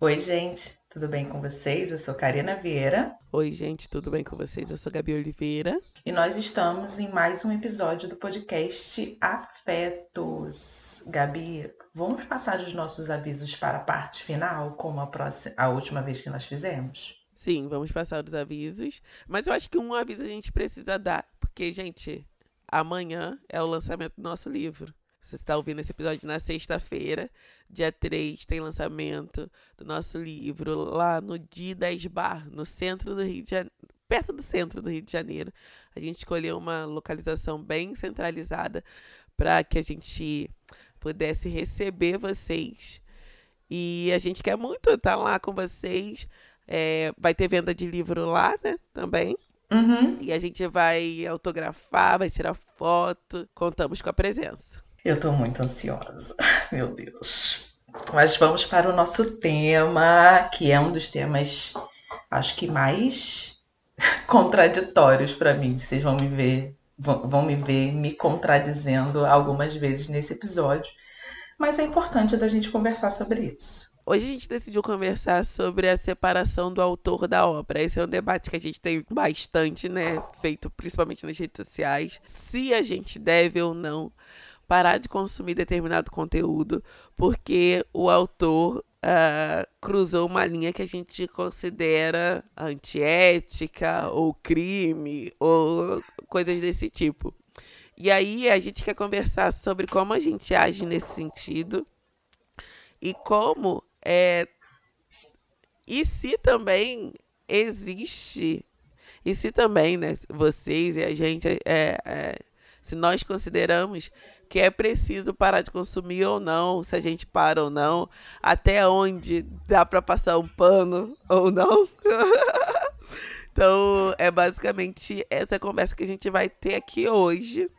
Oi, gente, tudo bem com vocês? Eu sou Karina Vieira. Oi, gente, tudo bem com vocês? Eu sou Gabi Oliveira. E nós estamos em mais um episódio do podcast Afetos. Gabi, vamos passar os nossos avisos para a parte final, como a, próxima, a última vez que nós fizemos? Sim, vamos passar os avisos. Mas eu acho que um aviso a gente precisa dar, porque, gente, amanhã é o lançamento do nosso livro. Você está ouvindo esse episódio na sexta-feira, dia 3, tem lançamento do nosso livro lá no Didas Bar, no centro do Rio de Janeiro, perto do centro do Rio de Janeiro. A gente escolheu uma localização bem centralizada para que a gente pudesse receber vocês. E a gente quer muito estar lá com vocês. É, vai ter venda de livro lá, né? Também. Uhum. E a gente vai autografar, vai tirar foto. Contamos com a presença. Eu tô muito ansiosa, meu Deus. Mas vamos para o nosso tema, que é um dos temas, acho que mais contraditórios para mim. Vocês vão me ver, vão, vão me ver me contradizendo algumas vezes nesse episódio. Mas é importante da gente conversar sobre isso. Hoje a gente decidiu conversar sobre a separação do autor da obra. Esse é um debate que a gente tem bastante, né? Feito principalmente nas redes sociais. Se a gente deve ou não parar de consumir determinado conteúdo porque o autor uh, cruzou uma linha que a gente considera antiética ou crime ou coisas desse tipo. E aí a gente quer conversar sobre como a gente age nesse sentido e como é e se também existe e se também né vocês e a gente é, é se nós consideramos que é preciso parar de consumir ou não, se a gente para ou não, até onde dá para passar um pano ou não. então, é basicamente essa conversa que a gente vai ter aqui hoje.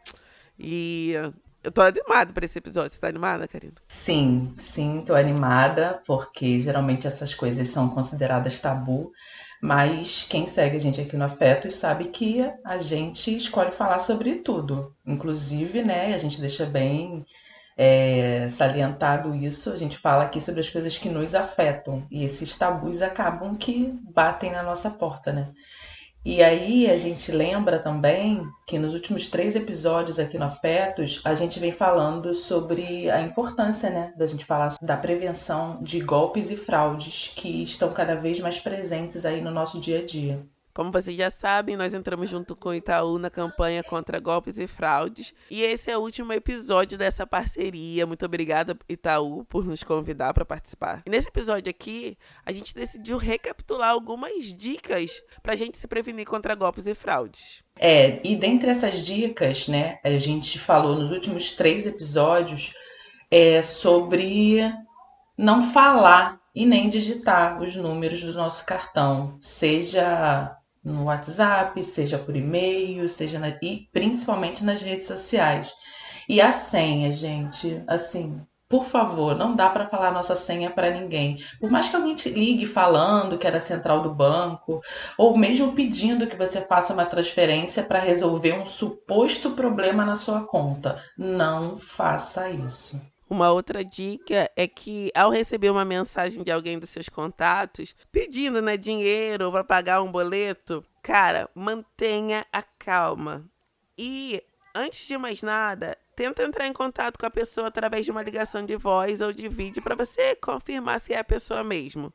E eu tô animada para esse episódio. Você tá animada, Karina? Sim, sim, tô animada, porque geralmente essas coisas são consideradas tabu. Mas quem segue a gente aqui no Afetos sabe que a gente escolhe falar sobre tudo. Inclusive, né, a gente deixa bem é, salientado isso, a gente fala aqui sobre as coisas que nos afetam. E esses tabus acabam que batem na nossa porta, né? E aí a gente lembra também que nos últimos três episódios aqui no Afetos, a gente vem falando sobre a importância, né, da gente falar da prevenção de golpes e fraudes que estão cada vez mais presentes aí no nosso dia a dia. Como vocês já sabem, nós entramos junto com o Itaú na campanha contra golpes e fraudes. E esse é o último episódio dessa parceria. Muito obrigada, Itaú, por nos convidar para participar. E nesse episódio aqui, a gente decidiu recapitular algumas dicas para a gente se prevenir contra golpes e fraudes. É, e dentre essas dicas, né, a gente falou nos últimos três episódios é, sobre não falar e nem digitar os números do nosso cartão, seja no WhatsApp, seja por e-mail, seja na, e principalmente nas redes sociais. E a senha, gente, assim, por favor, não dá para falar nossa senha para ninguém. Por mais que alguém te ligue falando que é da central do banco, ou mesmo pedindo que você faça uma transferência para resolver um suposto problema na sua conta, não faça isso. Uma outra dica é que ao receber uma mensagem de alguém dos seus contatos pedindo né, dinheiro para pagar um boleto, cara, mantenha a calma. E antes de mais nada, tenta entrar em contato com a pessoa através de uma ligação de voz ou de vídeo para você confirmar se é a pessoa mesmo.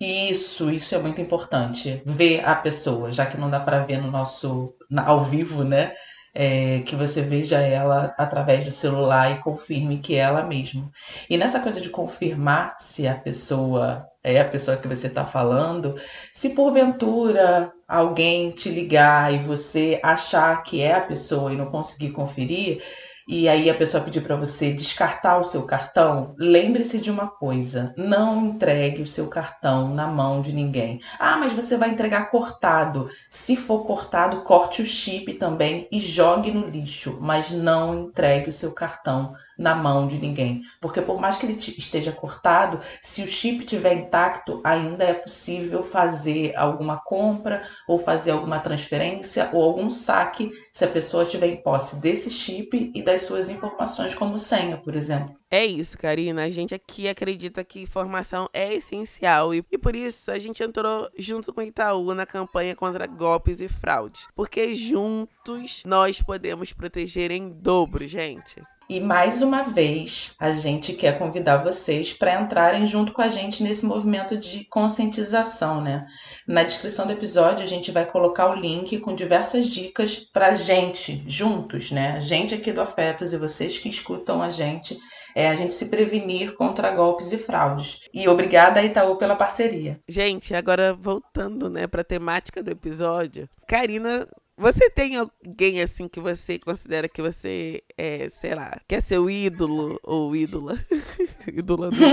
Isso, isso é muito importante. Ver a pessoa, já que não dá para ver no nosso ao vivo, né? É, que você veja ela através do celular e confirme que é ela mesma. E nessa coisa de confirmar se a pessoa é a pessoa que você está falando, se porventura alguém te ligar e você achar que é a pessoa e não conseguir conferir, e aí a pessoa pedir para você descartar o seu cartão, lembre-se de uma coisa: não entregue o seu cartão na mão de ninguém. Ah, mas você vai entregar cortado. Se for cortado, corte o chip também e jogue no lixo, mas não entregue o seu cartão na mão de ninguém. Porque por mais que ele esteja cortado, se o chip estiver intacto, ainda é possível fazer alguma compra ou fazer alguma transferência ou algum saque se a pessoa estiver em posse desse chip e das suas informações como senha, por exemplo. É isso, Karina. A gente aqui acredita que informação é essencial e, e por isso a gente entrou junto com o Itaú na campanha contra golpes e fraudes. Porque juntos nós podemos proteger em dobro, gente. E mais uma vez, a gente quer convidar vocês para entrarem junto com a gente nesse movimento de conscientização, né? Na descrição do episódio, a gente vai colocar o link com diversas dicas para gente, juntos, né? A gente aqui do Afetos e vocês que escutam a gente, é a gente se prevenir contra golpes e fraudes. E obrigada, Itaú, pela parceria. Gente, agora voltando, né, para a temática do episódio, Karina você tem alguém assim que você considera que você é, sei lá, quer ser o ídolo ou ídola? ídola do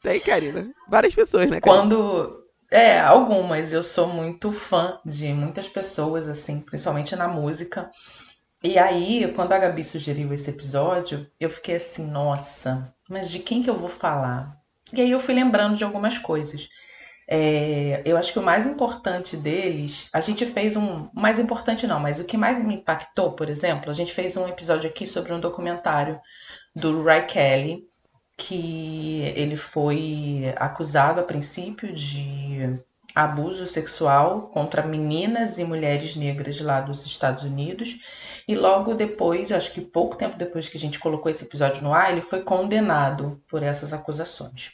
Tem, Karina. Várias pessoas, né? Karina? Quando. É, algumas. Eu sou muito fã de muitas pessoas, assim, principalmente na música. E aí, quando a Gabi sugeriu esse episódio, eu fiquei assim, nossa, mas de quem que eu vou falar? E aí eu fui lembrando de algumas coisas. É, eu acho que o mais importante deles, a gente fez um. Mais importante não, mas o que mais me impactou, por exemplo, a gente fez um episódio aqui sobre um documentário do Ray Kelly, que ele foi acusado a princípio de abuso sexual contra meninas e mulheres negras lá dos Estados Unidos. E logo depois, acho que pouco tempo depois que a gente colocou esse episódio no ar, ele foi condenado por essas acusações.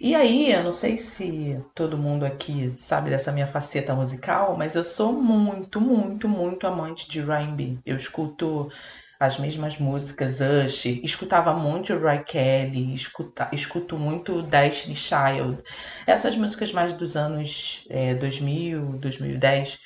E aí, eu não sei se todo mundo aqui sabe dessa minha faceta musical, mas eu sou muito, muito, muito amante de R&B. Eu escuto as mesmas músicas, Usher, escutava muito Ray Kelly, escuta, escuto muito Destiny Child, essas músicas mais dos anos é, 2000, 2010,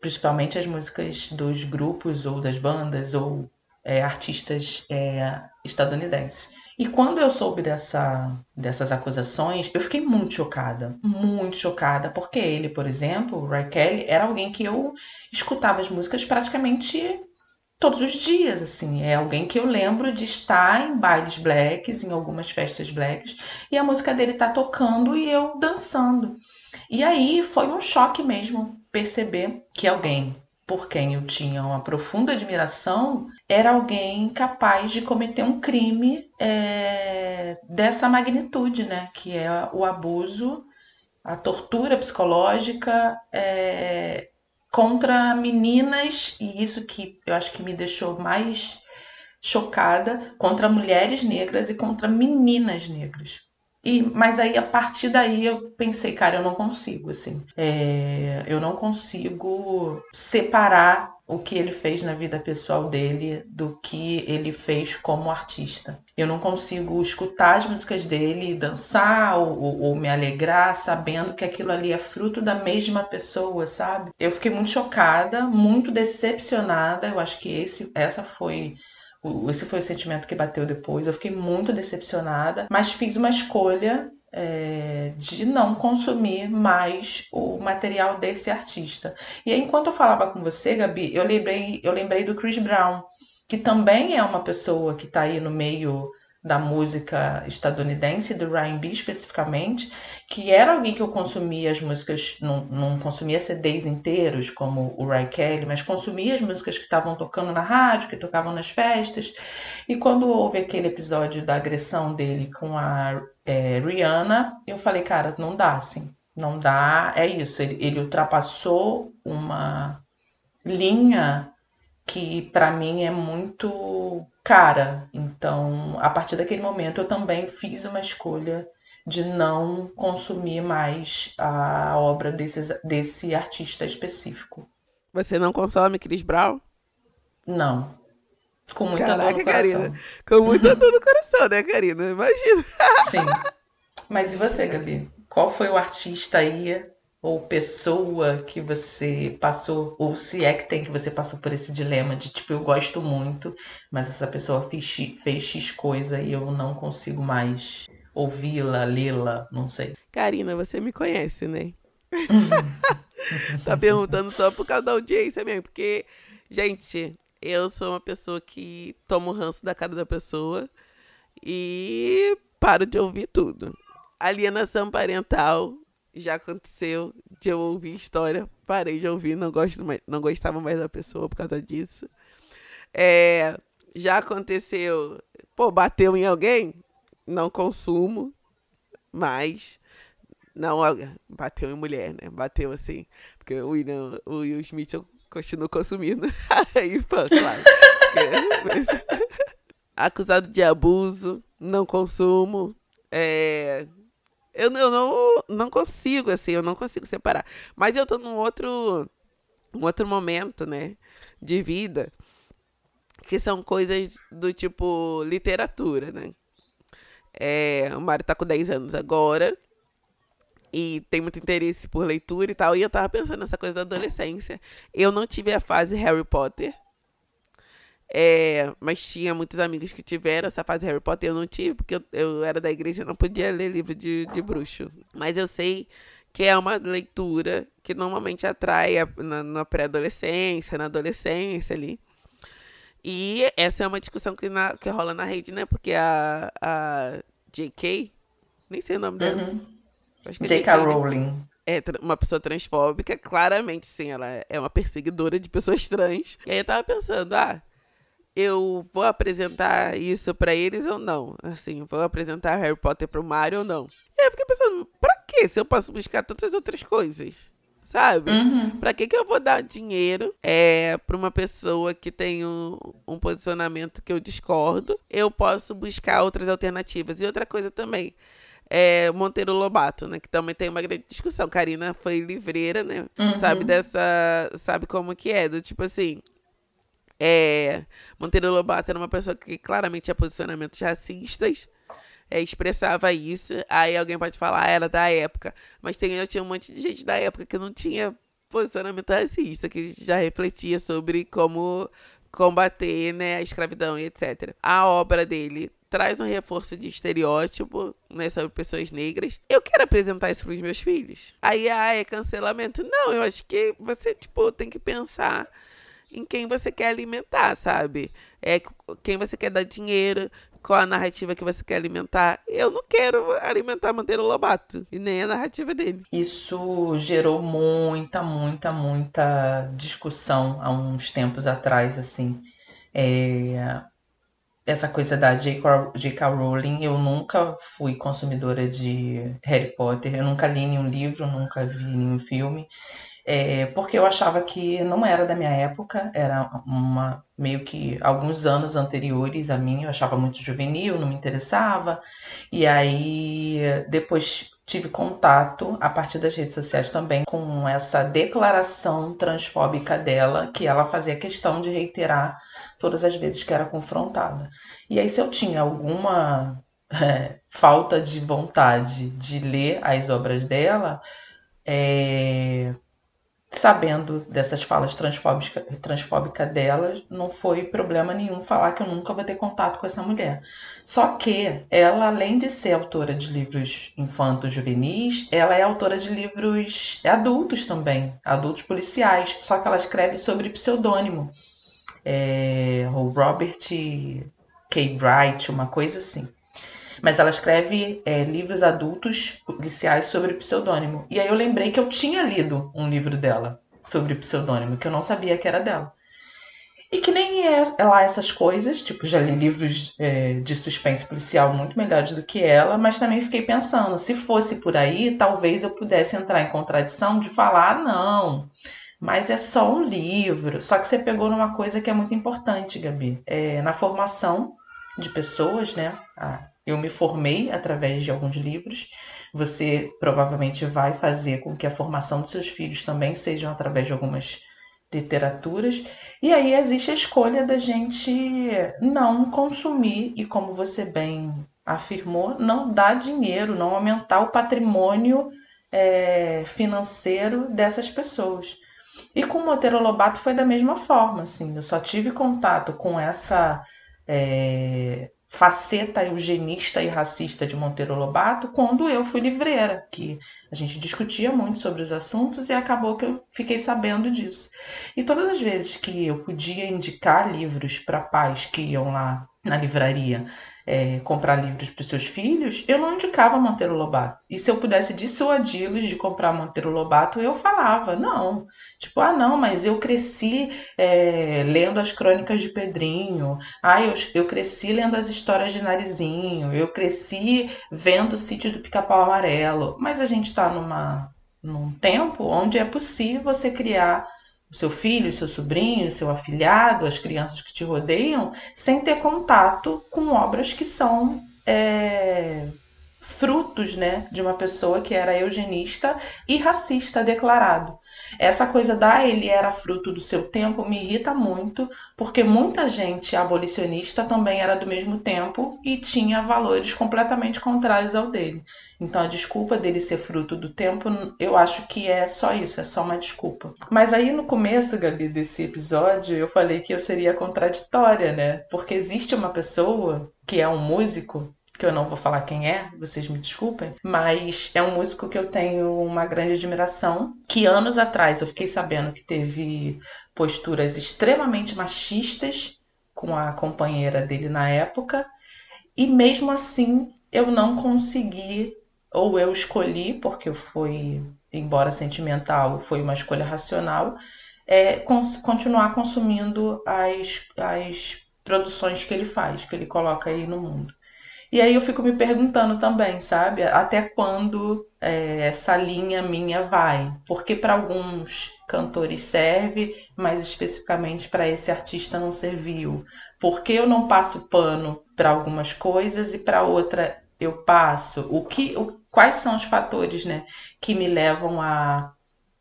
principalmente as músicas dos grupos ou das bandas ou é, artistas é, estadunidenses. E quando eu soube dessa, dessas acusações, eu fiquei muito chocada, muito chocada, porque ele, por exemplo, o Ray Kelly, era alguém que eu escutava as músicas praticamente todos os dias, assim. É alguém que eu lembro de estar em bailes blacks, em algumas festas blacks, e a música dele tá tocando e eu dançando. E aí foi um choque mesmo perceber que alguém por quem eu tinha uma profunda admiração era alguém capaz de cometer um crime é, dessa magnitude, né? Que é o abuso, a tortura psicológica é, contra meninas, e isso que eu acho que me deixou mais chocada, contra mulheres negras e contra meninas negras. E, mas aí, a partir daí, eu pensei, cara, eu não consigo, assim. É, eu não consigo separar o que ele fez na vida pessoal dele do que ele fez como artista. Eu não consigo escutar as músicas dele, dançar ou, ou, me alegrar sabendo que aquilo ali é fruto da mesma pessoa, sabe? Eu fiquei muito chocada, muito decepcionada. Eu acho que esse, essa foi esse foi o sentimento que bateu depois. Eu fiquei muito decepcionada, mas fiz uma escolha é, de não consumir mais o material desse artista. E aí, enquanto eu falava com você, Gabi, eu lembrei, eu lembrei do Chris Brown, que também é uma pessoa que está aí no meio da música estadunidense, do R&B especificamente, que era alguém que eu consumia as músicas, não, não consumia CDs inteiros, como o Ray Kelly, mas consumia as músicas que estavam tocando na rádio, que tocavam nas festas. E quando houve aquele episódio da agressão dele com a é, Rihanna, eu falei, cara, não dá assim, não dá, é isso, ele, ele ultrapassou uma linha que para mim é muito cara. Então, a partir daquele momento, eu também fiz uma escolha de não consumir mais a obra desse desse artista específico. Você não consome Chris Brown? Não. Com muita Caraca, dor no coração. Karina. Com muita dor no coração, né, Karina? Imagina. Sim. Mas e você, Gabi? Qual foi o artista aí ou pessoa que você passou, ou se é que tem que você passou por esse dilema de tipo, eu gosto muito, mas essa pessoa fez, fez X coisa e eu não consigo mais ouvi-la, lê-la, não sei. Karina, você me conhece, né? tá perguntando só por causa da audiência mesmo, porque, gente, eu sou uma pessoa que toma o ranço da cara da pessoa e paro de ouvir tudo. Alienação parental já aconteceu de eu ouvir história, parei de ouvir, não, gosto mais, não gostava mais da pessoa por causa disso. É, já aconteceu, pô, bateu em alguém? Não consumo, mas não, bateu em mulher, né? Bateu assim, porque o William, o Will Smith eu continuo consumindo. Aí, pô, claro. Acusado de abuso, não consumo. É, eu, eu não, não consigo, assim, eu não consigo separar. Mas eu tô num outro, um outro momento, né, de vida, que são coisas do tipo literatura, né? É, o Mário tá com 10 anos agora e tem muito interesse por leitura e tal. E eu tava pensando nessa coisa da adolescência. Eu não tive a fase Harry Potter. É, mas tinha muitos amigos que tiveram essa fase Harry Potter, eu não tive, porque eu, eu era da igreja e não podia ler livro de, de bruxo. Mas eu sei que é uma leitura que normalmente atrai a, na, na pré-adolescência, na adolescência ali. E essa é uma discussão que, na, que rola na rede, né? Porque a, a J.K., nem sei o nome dela. Uhum. J.K. Rowling. É uma pessoa transfóbica, claramente, sim, ela é uma perseguidora de pessoas trans. E aí eu tava pensando, ah, eu vou apresentar isso para eles ou não? Assim, vou apresentar Harry Potter pro Mario ou não? E aí eu fiquei pensando, pra que se eu posso buscar tantas outras coisas? Sabe? Uhum. Pra que, que eu vou dar dinheiro é, pra uma pessoa que tem um, um posicionamento que eu discordo? Eu posso buscar outras alternativas. E outra coisa também, é, Monteiro Lobato, né? Que também tem uma grande discussão. Karina foi livreira, né? Uhum. Sabe dessa. Sabe como que é? Do tipo assim. É, Monteiro Lobato era uma pessoa que claramente tinha posicionamentos racistas, é, expressava isso. Aí alguém pode falar, ah, era da época. Mas tem, eu tinha um monte de gente da época que não tinha posicionamento racista, que já refletia sobre como combater né, a escravidão e etc. A obra dele traz um reforço de estereótipo né, sobre pessoas negras. Eu quero apresentar isso para os meus filhos. Aí, ah, é cancelamento. Não, eu acho que você, tipo, tem que pensar em quem você quer alimentar, sabe? É quem você quer dar dinheiro, qual a narrativa que você quer alimentar. Eu não quero alimentar Monteiro Lobato e nem a narrativa dele. Isso gerou muita, muita, muita discussão há uns tempos atrás, assim. É... Essa coisa da J.K. Rowling, eu nunca fui consumidora de Harry Potter, eu nunca li nenhum livro, nunca vi nenhum filme é, porque eu achava que não era da minha época, era uma meio que alguns anos anteriores a mim, eu achava muito juvenil, não me interessava. E aí depois tive contato a partir das redes sociais também com essa declaração transfóbica dela, que ela fazia questão de reiterar todas as vezes que era confrontada. E aí se eu tinha alguma é, falta de vontade de ler as obras dela, é, sabendo dessas falas transfóbicas transfóbica dela, não foi problema nenhum falar que eu nunca vou ter contato com essa mulher. Só que ela, além de ser autora de livros infantos juvenis, ela é autora de livros adultos também, adultos policiais, só que ela escreve sobre pseudônimo. É, o Robert K. Bright, uma coisa assim. Mas ela escreve é, livros adultos policiais sobre pseudônimo. E aí eu lembrei que eu tinha lido um livro dela sobre pseudônimo, que eu não sabia que era dela. E que nem é lá essas coisas, tipo, já li livros é, de suspense policial muito melhores do que ela, mas também fiquei pensando, se fosse por aí, talvez eu pudesse entrar em contradição de falar, ah, não, mas é só um livro. Só que você pegou numa coisa que é muito importante, Gabi. É, na formação de pessoas, né? A eu me formei através de alguns livros. Você provavelmente vai fazer com que a formação dos seus filhos também sejam através de algumas literaturas. E aí existe a escolha da gente não consumir e, como você bem afirmou, não dar dinheiro, não aumentar o patrimônio é, financeiro dessas pessoas. E com o Monteiro Lobato foi da mesma forma, assim. Eu só tive contato com essa é, faceta eugenista e racista de Monteiro Lobato quando eu fui livreira, que a gente discutia muito sobre os assuntos e acabou que eu fiquei sabendo disso. E todas as vezes que eu podia indicar livros para pais que iam lá na livraria é, comprar livros para os seus filhos, eu não indicava Monteiro Lobato. E se eu pudesse dissuadi-los de comprar Monteiro Lobato, eu falava, não. Tipo, ah, não, mas eu cresci é, lendo as crônicas de Pedrinho, ah, eu, eu cresci lendo as histórias de Narizinho, eu cresci vendo o sítio do Pica-Pau Amarelo. Mas a gente está numa num tempo onde é possível você criar o seu filho, o seu sobrinho, o seu afilhado, as crianças que te rodeiam, sem ter contato com obras que são é, frutos né, de uma pessoa que era eugenista e racista declarado. Essa coisa da ele era fruto do seu tempo me irrita muito, porque muita gente abolicionista também era do mesmo tempo e tinha valores completamente contrários ao dele. Então a desculpa dele ser fruto do tempo, eu acho que é só isso, é só uma desculpa. Mas aí no começo, Gabi, desse episódio, eu falei que eu seria contraditória, né? Porque existe uma pessoa que é um músico que eu não vou falar quem é, vocês me desculpem, mas é um músico que eu tenho uma grande admiração, que anos atrás eu fiquei sabendo que teve posturas extremamente machistas com a companheira dele na época, e mesmo assim eu não consegui ou eu escolhi, porque foi, embora sentimental, foi uma escolha racional, é, cons continuar consumindo as, as produções que ele faz, que ele coloca aí no mundo. E aí eu fico me perguntando também, sabe? Até quando é, essa linha minha vai? Porque para alguns cantores serve, mas especificamente para esse artista não serviu. Porque eu não passo pano para algumas coisas e para outra eu passo? O que, o, quais são os fatores, né, que me levam a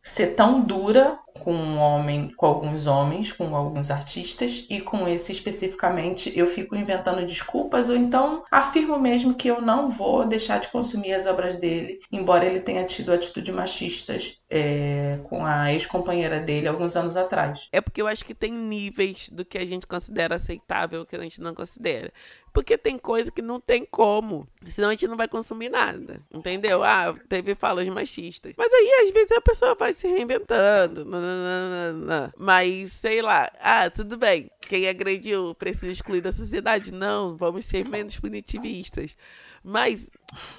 ser tão dura com um homem, com alguns homens, com alguns artistas e com esse especificamente eu fico inventando desculpas ou então afirmo mesmo que eu não vou deixar de consumir as obras dele, embora ele tenha tido atitudes machistas é, com a ex-companheira dele alguns anos atrás. É porque eu acho que tem níveis do que a gente considera aceitável que a gente não considera. Porque tem coisa que não tem como. Senão a gente não vai consumir nada. Entendeu? Ah, teve falas machistas. Mas aí, às vezes, a pessoa vai se reinventando. Nananana. Mas, sei lá. Ah, tudo bem. Quem agrediu precisa excluir da sociedade? Não, vamos ser menos punitivistas. Mas,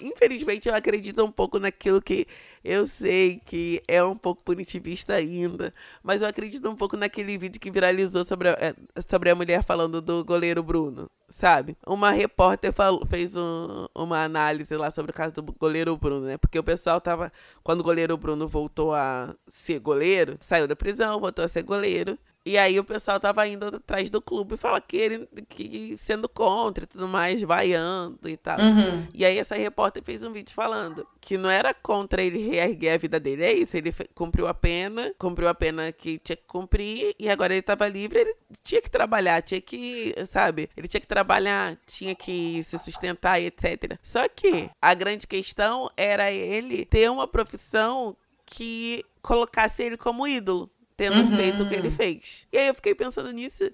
infelizmente, eu acredito um pouco naquilo que eu sei que é um pouco punitivista ainda, mas eu acredito um pouco naquele vídeo que viralizou sobre a, é, sobre a mulher falando do goleiro Bruno, sabe? Uma repórter falou, fez um, uma análise lá sobre o caso do goleiro Bruno, né? Porque o pessoal tava. Quando o goleiro Bruno voltou a ser goleiro, saiu da prisão, voltou a ser goleiro. E aí o pessoal tava indo atrás do clube e fala que ele que sendo contra e tudo mais, vaiando e tal. Uhum. E aí essa repórter fez um vídeo falando que não era contra ele reerguer a vida dele, é isso, ele cumpriu a pena, cumpriu a pena que tinha que cumprir e agora ele tava livre, ele tinha que trabalhar, tinha que, sabe, ele tinha que trabalhar, tinha que se sustentar e etc. Só que a grande questão era ele ter uma profissão que colocasse ele como ídolo tendo uhum. feito o que ele fez. E aí eu fiquei pensando nisso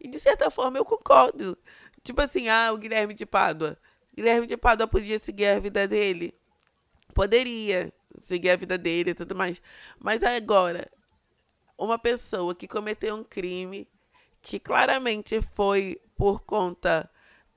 e de certa forma eu concordo. Tipo assim, ah, o Guilherme de Pádua. Guilherme de Pádua podia seguir a vida dele. Poderia seguir a vida dele e tudo mais. Mas agora, uma pessoa que cometeu um crime que claramente foi por conta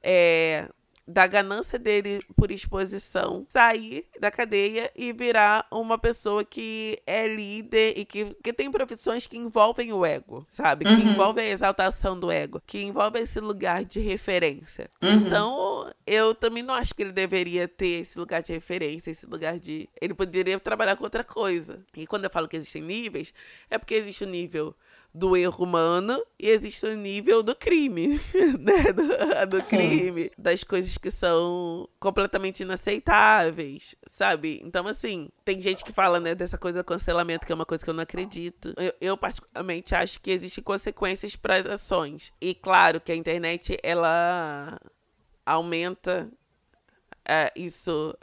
é, da ganância dele por exposição, sair da cadeia e virar uma pessoa que é líder e que, que tem profissões que envolvem o ego, sabe? Uhum. Que envolvem a exaltação do ego, que envolve esse lugar de referência. Uhum. Então, eu também não acho que ele deveria ter esse lugar de referência, esse lugar de. Ele poderia trabalhar com outra coisa. E quando eu falo que existem níveis, é porque existe o nível do erro humano e existe o nível do crime, né? Do, do crime, das coisas que são completamente inaceitáveis, sabe? Então, assim, tem gente que fala, né, dessa coisa do cancelamento, que é uma coisa que eu não acredito. Eu, eu particularmente, acho que existem consequências para as ações. E, claro, que a internet, ela aumenta é, isso,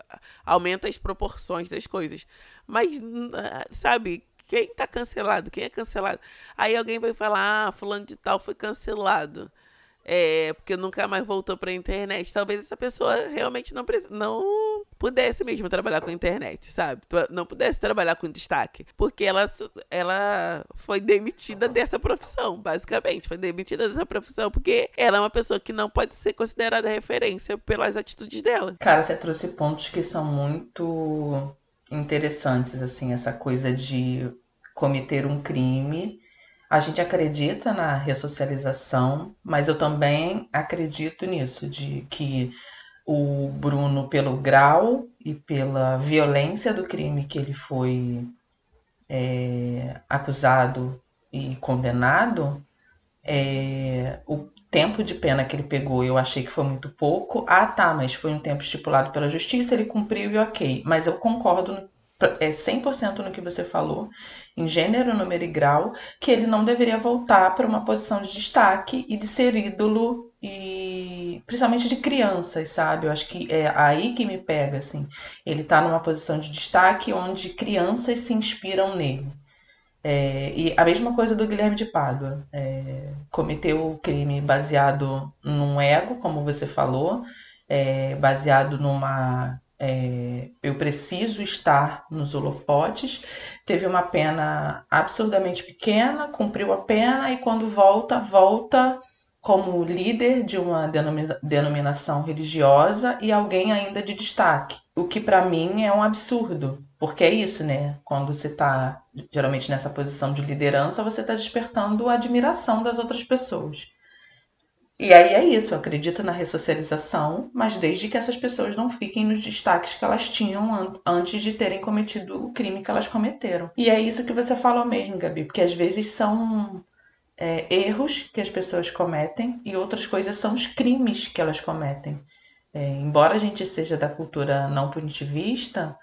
aumenta as proporções das coisas. Mas, sabe, quem tá cancelado? Quem é cancelado? Aí alguém vai falar, ah, fulano de tal foi cancelado. é, porque nunca mais voltou pra internet. Talvez essa pessoa realmente não, não pudesse mesmo trabalhar com internet, sabe? Não pudesse trabalhar com destaque. Porque ela, ela foi demitida dessa profissão, basicamente. Foi demitida dessa profissão porque ela é uma pessoa que não pode ser considerada referência pelas atitudes dela. Cara, você trouxe pontos que são muito interessantes, assim, essa coisa de cometer um crime. A gente acredita na ressocialização, mas eu também acredito nisso, de que o Bruno, pelo grau e pela violência do crime que ele foi é, acusado e condenado, é, o tempo de pena que ele pegou eu achei que foi muito pouco. Ah, tá, mas foi um tempo estipulado pela justiça, ele cumpriu e ok. Mas eu concordo é 100% no que você falou, em gênero, número e grau, que ele não deveria voltar para uma posição de destaque e de ser ídolo e principalmente de crianças, sabe? Eu acho que é aí que me pega assim. Ele está numa posição de destaque onde crianças se inspiram nele. É, e a mesma coisa do Guilherme de Pádua. É, cometeu o crime baseado num ego, como você falou, é, baseado numa é, eu preciso estar nos holofotes. Teve uma pena absurdamente pequena, cumpriu a pena e quando volta, volta como líder de uma denomina denominação religiosa e alguém ainda de destaque. O que para mim é um absurdo, porque é isso, né? Quando você está geralmente nessa posição de liderança, você está despertando a admiração das outras pessoas. E aí é isso, eu acredito na ressocialização, mas desde que essas pessoas não fiquem nos destaques que elas tinham an antes de terem cometido o crime que elas cometeram. E é isso que você falou mesmo, Gabi, porque às vezes são é, erros que as pessoas cometem e outras coisas são os crimes que elas cometem. É, embora a gente seja da cultura não punitivista,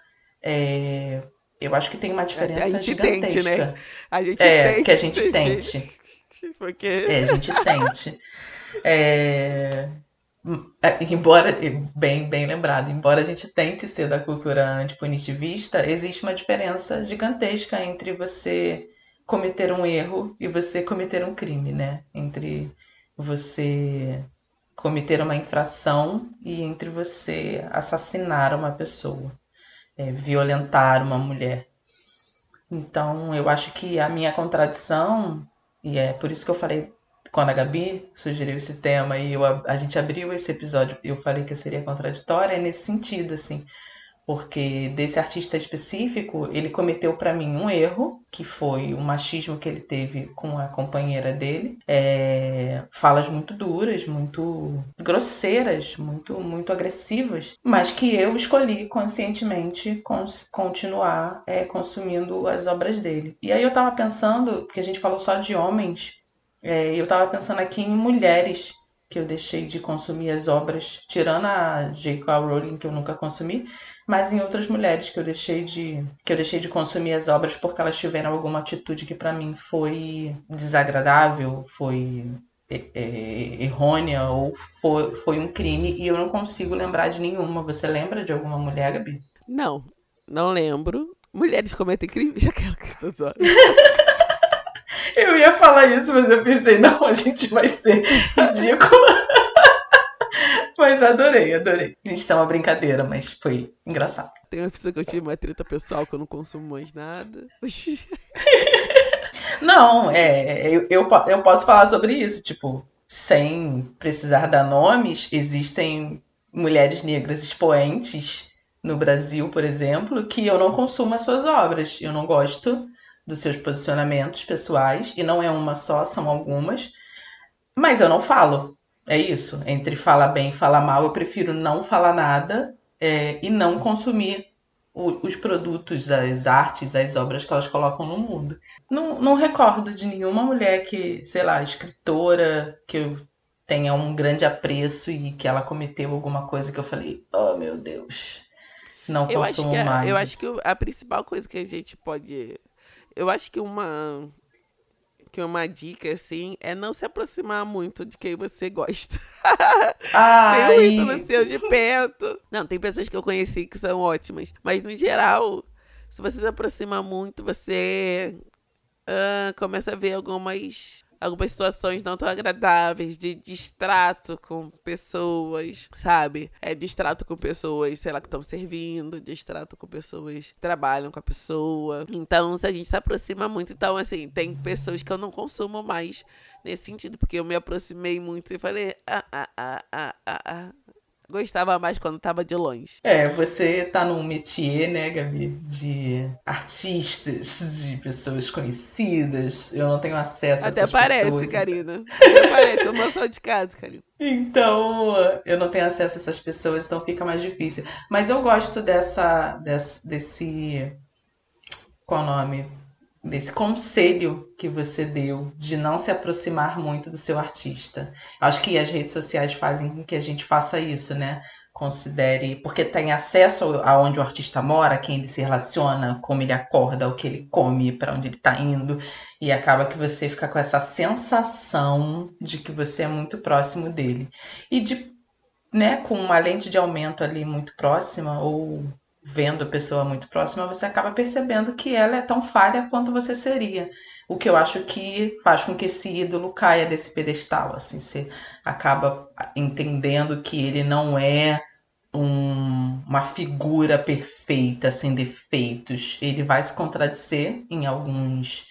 é, eu acho que tem uma diferença a gente gigantesca. Tente, né? A gente é, tente. que a gente tente. Porque... É, a gente tente. É, é, embora, bem, bem lembrado, embora a gente tente ser da cultura antipunitivista, existe uma diferença gigantesca entre você cometer um erro e você cometer um crime, né? Entre você cometer uma infração e entre você assassinar uma pessoa, é, violentar uma mulher. Então, eu acho que a minha contradição, e é por isso que eu falei quando a Gabi sugeriu esse tema e eu, a gente abriu esse episódio, eu falei que seria contraditória, é nesse sentido, assim. Porque desse artista específico, ele cometeu para mim um erro, que foi o machismo que ele teve com a companheira dele. É, falas muito duras, muito grosseiras, muito, muito agressivas, mas que eu escolhi conscientemente cons continuar é, consumindo as obras dele. E aí eu tava pensando, porque a gente falou só de homens, é, eu estava pensando aqui em mulheres que eu deixei de consumir as obras, tirando a J.K. Rowling que eu nunca consumi, mas em outras mulheres que eu deixei de que eu deixei de consumir as obras porque elas tiveram alguma atitude que para mim foi desagradável, foi é, é, errônea ou foi, foi um crime e eu não consigo lembrar de nenhuma. Você lembra de alguma mulher, Gabi? Não, não lembro. Mulheres cometem crimes, já quero que tô zoando. Eu ia falar isso, mas eu pensei, não, a gente vai ser ridícula. Mas adorei, adorei. Gente é uma brincadeira, mas foi engraçado. Tem uma pessoa que eu tive uma treta pessoal que eu não consumo mais nada. não, é, eu, eu, eu posso falar sobre isso, tipo, sem precisar dar nomes, existem mulheres negras expoentes no Brasil, por exemplo, que eu não consumo as suas obras. Eu não gosto dos seus posicionamentos pessoais, e não é uma só, são algumas, mas eu não falo. É isso. Entre falar bem e falar mal, eu prefiro não falar nada é, e não consumir o, os produtos, as artes, as obras que elas colocam no mundo. Não, não recordo de nenhuma mulher que, sei lá, escritora, que eu tenha um grande apreço e que ela cometeu alguma coisa que eu falei, oh meu Deus, não eu consumo acho que, mais. Eu acho que a principal coisa que a gente pode eu acho que uma que uma dica, assim, é não se aproximar muito de quem você gosta. Ai. tem muito seu de perto. Não, tem pessoas que eu conheci que são ótimas. Mas, no geral, se você se aproxima muito, você uh, começa a ver algumas algumas situações não tão agradáveis, de distrato com pessoas, sabe? É distrato com pessoas, sei lá, que estão servindo, distrato com pessoas que trabalham com a pessoa. Então, se a gente se aproxima muito, então, assim, tem pessoas que eu não consumo mais nesse sentido, porque eu me aproximei muito e falei, ah, ah, ah, ah, ah, ah gostava mais quando tava de longe. É, você tá num métier, né, Gabi, de artistas, de pessoas conhecidas. Eu não tenho acesso Até a essas parece, pessoas. então. Karina. Até parece, uma só de casa, Karina. Então, eu não tenho acesso a essas pessoas, então fica mais difícil. Mas eu gosto dessa, desse, desse qual o nome? Desse conselho que você deu de não se aproximar muito do seu artista. Acho que as redes sociais fazem com que a gente faça isso, né? Considere, porque tem acesso aonde o artista mora, quem ele se relaciona, como ele acorda, o que ele come, para onde ele está indo, e acaba que você fica com essa sensação de que você é muito próximo dele. E de, né, com uma lente de aumento ali muito próxima ou vendo a pessoa muito próxima, você acaba percebendo que ela é tão falha quanto você seria. O que eu acho que faz com que esse ídolo caia desse pedestal. Assim, você acaba entendendo que ele não é um, uma figura perfeita, sem defeitos. Ele vai se contradizer em alguns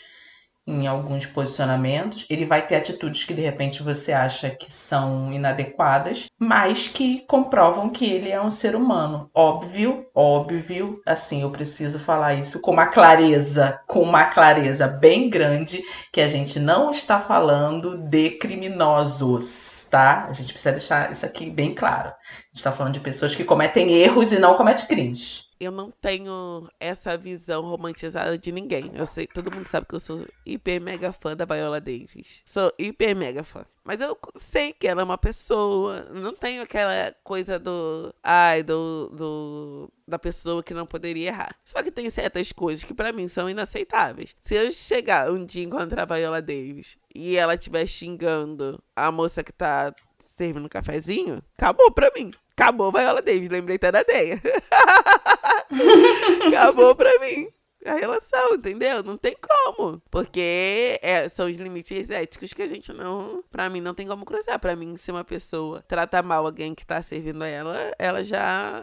em alguns posicionamentos, ele vai ter atitudes que de repente você acha que são inadequadas, mas que comprovam que ele é um ser humano. Óbvio, óbvio, assim, eu preciso falar isso com uma clareza, com uma clareza bem grande, que a gente não está falando de criminosos, tá? A gente precisa deixar isso aqui bem claro. A gente está falando de pessoas que cometem erros e não cometem crimes eu não tenho essa visão romantizada de ninguém. Eu sei, todo mundo sabe que eu sou hiper mega fã da Viola Davis. Sou hiper mega fã. Mas eu sei que ela é uma pessoa. Não tenho aquela coisa do. Ai, do. do da pessoa que não poderia errar. Só que tem certas coisas que para mim são inaceitáveis. Se eu chegar um dia encontrar a Viola Davis e ela estiver xingando a moça que tá servindo um cafezinho, acabou pra mim. Acabou Viola Davis, lembrei até da ideia. Acabou pra mim a relação, entendeu? Não tem como. Porque é, são os limites éticos que a gente não. Pra mim, não tem como cruzar. Pra mim, se uma pessoa trata mal alguém que tá servindo a ela, ela já.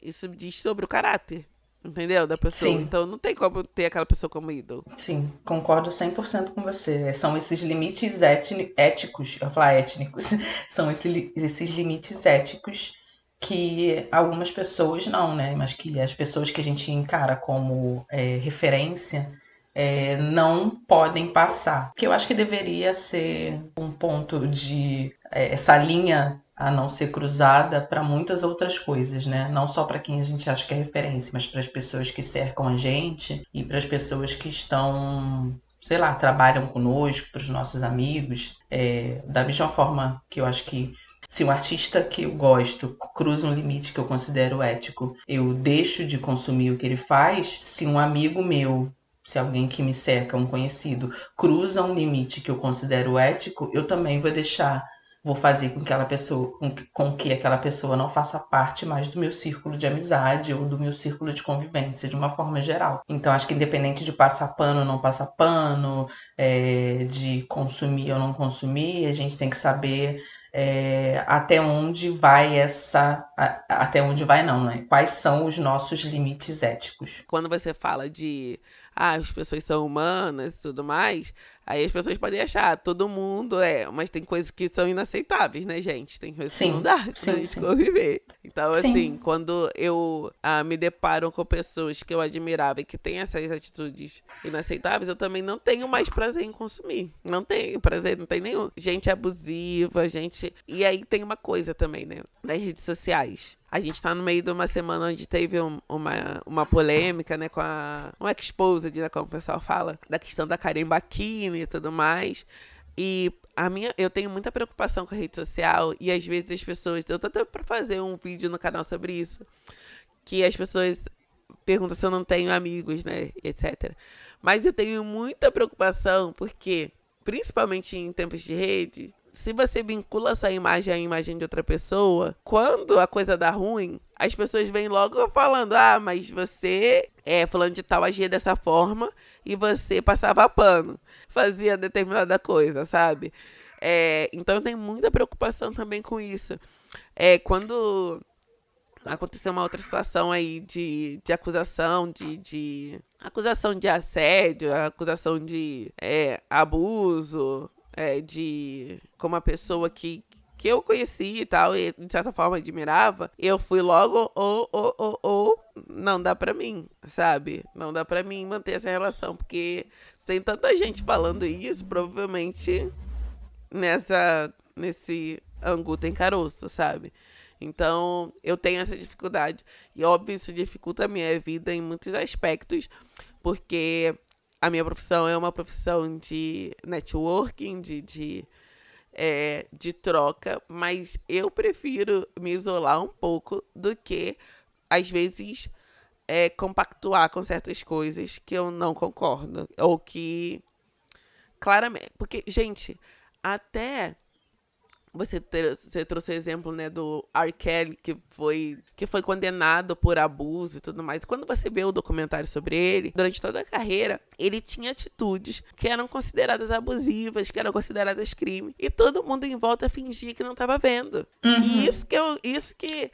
Isso diz sobre o caráter. Entendeu? Da pessoa. Sim. Então não tem como ter aquela pessoa como ídolo. Sim, concordo 100% com você. São esses limites éticos, eu vou falar étnicos, são esse, esses limites éticos que algumas pessoas não, né? Mas que as pessoas que a gente encara como é, referência é, não podem passar. Que eu acho que deveria ser um ponto de é, essa linha a não ser cruzada para muitas outras coisas, né? Não só para quem a gente acha que é referência, mas para as pessoas que cercam a gente e para as pessoas que estão sei lá, trabalham conosco, para os nossos amigos, é, da mesma forma que eu acho que se um artista que eu gosto cruza um limite que eu considero ético, eu deixo de consumir o que ele faz. Se um amigo meu, se alguém que me cerca, um conhecido, cruza um limite que eu considero ético, eu também vou deixar, vou fazer com que aquela pessoa, com que, aquela pessoa não faça parte mais do meu círculo de amizade ou do meu círculo de convivência, de uma forma geral. Então, acho que independente de passar pano ou não passar pano, é, de consumir ou não consumir, a gente tem que saber é, até onde vai essa. A, até onde vai, não, né? Quais são os nossos limites éticos? Quando você fala de. Ah, as pessoas são humanas e tudo mais, Aí as pessoas podem achar, todo mundo é, mas tem coisas que são inaceitáveis, né, gente? Tem coisas sim, que não dá sim, pra gente conviver. Então, sim. assim, quando eu ah, me deparo com pessoas que eu admirava e que têm essas atitudes inaceitáveis, eu também não tenho mais prazer em consumir. Não tenho prazer, não tem nenhum. Gente abusiva, gente. E aí tem uma coisa também, né? Nas redes sociais. A gente tá no meio de uma semana onde teve um, uma, uma polêmica, né, com a. Um exposed, né, como o pessoal fala, da questão da Karen Bakini e tudo mais. E a minha, eu tenho muita preocupação com a rede social e às vezes as pessoas. Eu tô até pra fazer um vídeo no canal sobre isso. Que as pessoas perguntam se eu não tenho amigos, né, etc. Mas eu tenho muita preocupação porque, principalmente em tempos de rede, se você vincula sua imagem à imagem de outra pessoa, quando a coisa dá ruim, as pessoas vêm logo falando: ah, mas você é falando de tal agia dessa forma e você passava pano, fazia determinada coisa, sabe? É, então tem muita preocupação também com isso. É, quando aconteceu uma outra situação aí de, de acusação de, de acusação de assédio, acusação de é, abuso, é, de como uma pessoa que que eu conheci e tal, e de certa forma admirava, eu fui logo, ou, ou, ou, ou, não dá pra mim, sabe? Não dá pra mim manter essa relação, porque tem tanta gente falando isso, provavelmente nessa, nesse angu tem caroço, sabe? Então, eu tenho essa dificuldade. E, óbvio, isso dificulta a minha vida em muitos aspectos, porque a minha profissão é uma profissão de networking, de, de, é, de troca, mas eu prefiro me isolar um pouco do que, às vezes, é, compactuar com certas coisas que eu não concordo. Ou que. Claramente. Porque, gente, até você, ter, você trouxe o exemplo né, do R. Kelly, que foi, que foi condenado por abuso e tudo mais. Quando você vê o documentário sobre ele, durante toda a carreira, ele tinha atitudes que eram consideradas abusivas, que eram consideradas crime. E todo mundo em volta fingia que não estava vendo. Uhum. E isso que, eu, isso que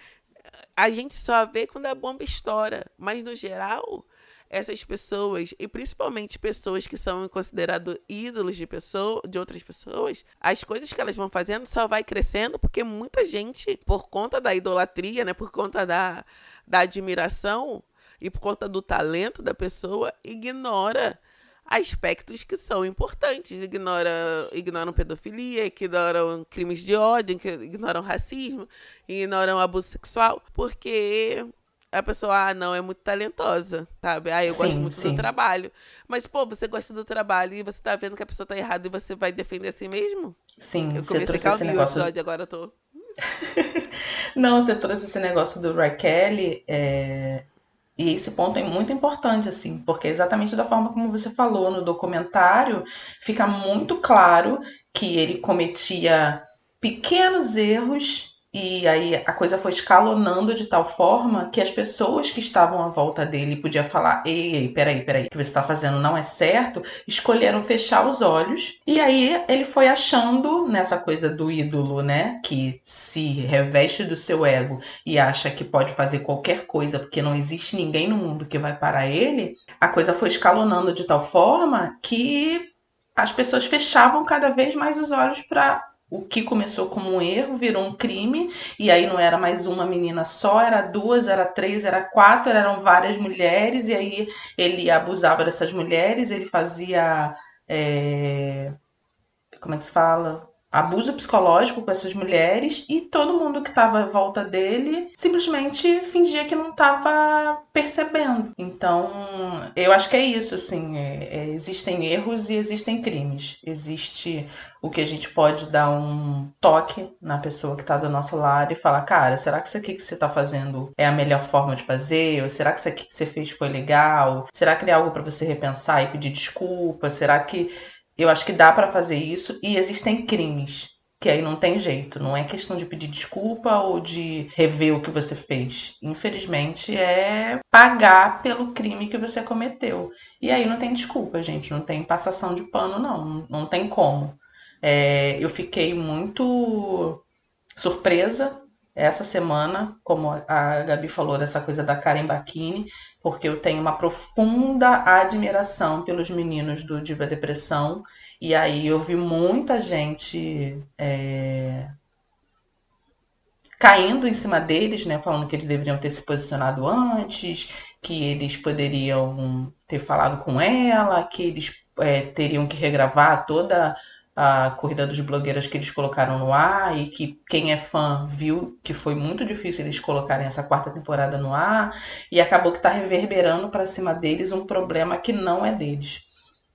a gente só vê quando a bomba estoura. Mas, no geral, essas pessoas, e principalmente pessoas que são considerados ídolos de, pessoa, de outras pessoas, as coisas que elas vão fazendo só vai crescendo porque muita gente, por conta da idolatria, né, por conta da, da admiração e por conta do talento da pessoa, ignora aspectos que são importantes. Ignora, ignoram pedofilia, ignoram crimes de ódio, ignoram racismo, ignoram abuso sexual, porque a pessoa, ah, não, é muito talentosa, sabe? Ah, eu sim, gosto muito sim. do trabalho. Mas, pô, você gosta do trabalho e você tá vendo que a pessoa tá errada e você vai defender assim mesmo? Sim, eu você trouxe esse negócio... episódio, agora eu tô... não, você trouxe esse negócio do Raquel, é... e esse ponto é muito importante, assim, porque é exatamente da forma como você falou no documentário, fica muito claro que ele cometia pequenos erros e aí a coisa foi escalonando de tal forma que as pessoas que estavam à volta dele podiam falar: ei, ei, peraí, peraí, o que você está fazendo não é certo, escolheram fechar os olhos. E aí ele foi achando nessa coisa do ídolo, né? Que se reveste do seu ego e acha que pode fazer qualquer coisa porque não existe ninguém no mundo que vai parar ele. A coisa foi escalonando de tal forma que as pessoas fechavam cada vez mais os olhos para o que começou como um erro virou um crime, e aí não era mais uma menina só, era duas, era três, era quatro, eram várias mulheres, e aí ele abusava dessas mulheres, ele fazia. É... Como é que se fala? Abuso psicológico com essas mulheres e todo mundo que estava à volta dele simplesmente fingia que não estava percebendo. Então, eu acho que é isso, assim, é, é, existem erros e existem crimes. Existe o que a gente pode dar um toque na pessoa que está do nosso lado e falar, cara, será que isso aqui que você está fazendo é a melhor forma de fazer? Ou será que isso aqui que você fez foi legal? Será que é algo para você repensar e pedir desculpa? Será que eu acho que dá para fazer isso e existem crimes que aí não tem jeito, não é questão de pedir desculpa ou de rever o que você fez. Infelizmente é pagar pelo crime que você cometeu. E aí não tem desculpa, gente, não tem passação de pano, não, não tem como. É, eu fiquei muito surpresa essa semana, como a Gabi falou, dessa coisa da Karen Bacchini, porque eu tenho uma profunda admiração pelos meninos do Diva Depressão, e aí eu vi muita gente é, caindo em cima deles, né, falando que eles deveriam ter se posicionado antes, que eles poderiam ter falado com ela, que eles é, teriam que regravar toda a corrida dos blogueiras que eles colocaram no ar e que quem é fã viu que foi muito difícil eles colocarem essa quarta temporada no ar e acabou que está reverberando para cima deles um problema que não é deles.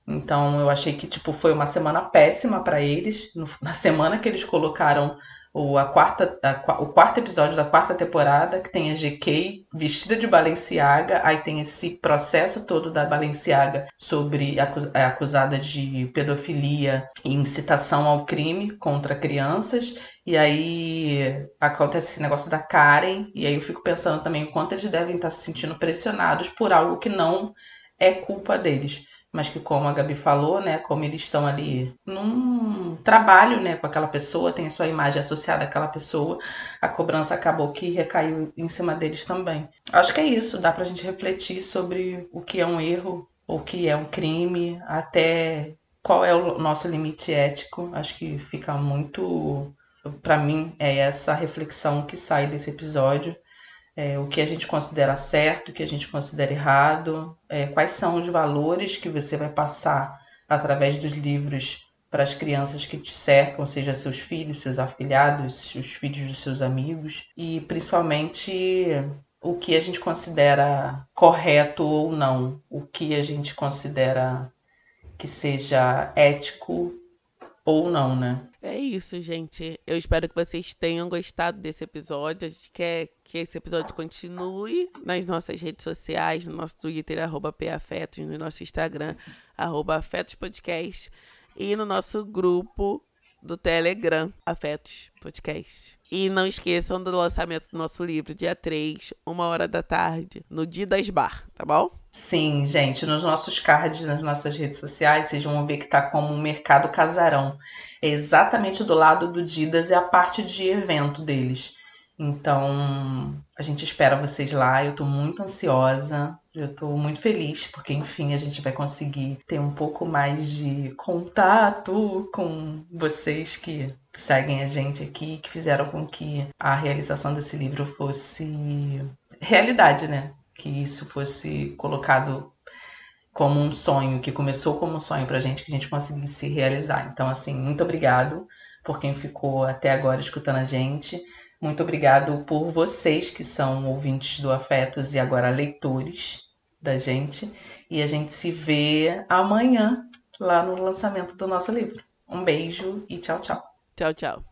Então eu achei que tipo foi uma semana péssima para eles. Na semana que eles colocaram o, a quarta, a, o quarto episódio da quarta temporada, que tem a GK vestida de Balenciaga, aí tem esse processo todo da Balenciaga sobre a, a acusada de pedofilia e incitação ao crime contra crianças, e aí acontece esse negócio da Karen, e aí eu fico pensando também o quanto eles devem estar se sentindo pressionados por algo que não é culpa deles mas que como a Gabi falou, né, como eles estão ali num trabalho, né, com aquela pessoa, tem a sua imagem associada àquela pessoa, a cobrança acabou que recaiu em cima deles também. Acho que é isso, dá pra gente refletir sobre o que é um erro, o que é um crime, até qual é o nosso limite ético. Acho que fica muito para mim é essa reflexão que sai desse episódio é, o que a gente considera certo, o que a gente considera errado, é, quais são os valores que você vai passar através dos livros para as crianças que te cercam, seja seus filhos, seus afilhados, os filhos dos seus amigos, e principalmente o que a gente considera correto ou não, o que a gente considera que seja ético ou não, né? É isso, gente. Eu espero que vocês tenham gostado desse episódio. A gente quer que esse episódio continue nas nossas redes sociais, no nosso Twitter, arroba PAfetos, no nosso Instagram, arroba Afetos Podcast, e no nosso grupo do Telegram, Afetos Podcast. E não esqueçam do lançamento do nosso livro, dia 3, uma hora da tarde, no Didas Bar, tá bom? Sim, gente, nos nossos cards, nas nossas redes sociais, vocês vão ver que tá como um mercado casarão. É exatamente do lado do Didas, é a parte de evento deles. Então, a gente espera vocês lá. Eu tô muito ansiosa. Eu tô muito feliz, porque enfim a gente vai conseguir ter um pouco mais de contato com vocês que seguem a gente aqui, que fizeram com que a realização desse livro fosse realidade, né? Que isso fosse colocado como um sonho, que começou como um sonho pra gente, que a gente conseguisse realizar. Então, assim, muito obrigado por quem ficou até agora escutando a gente. Muito obrigado por vocês que são ouvintes do Afetos e agora leitores da gente. E a gente se vê amanhã lá no lançamento do nosso livro. Um beijo e tchau, tchau. Tchau, tchau.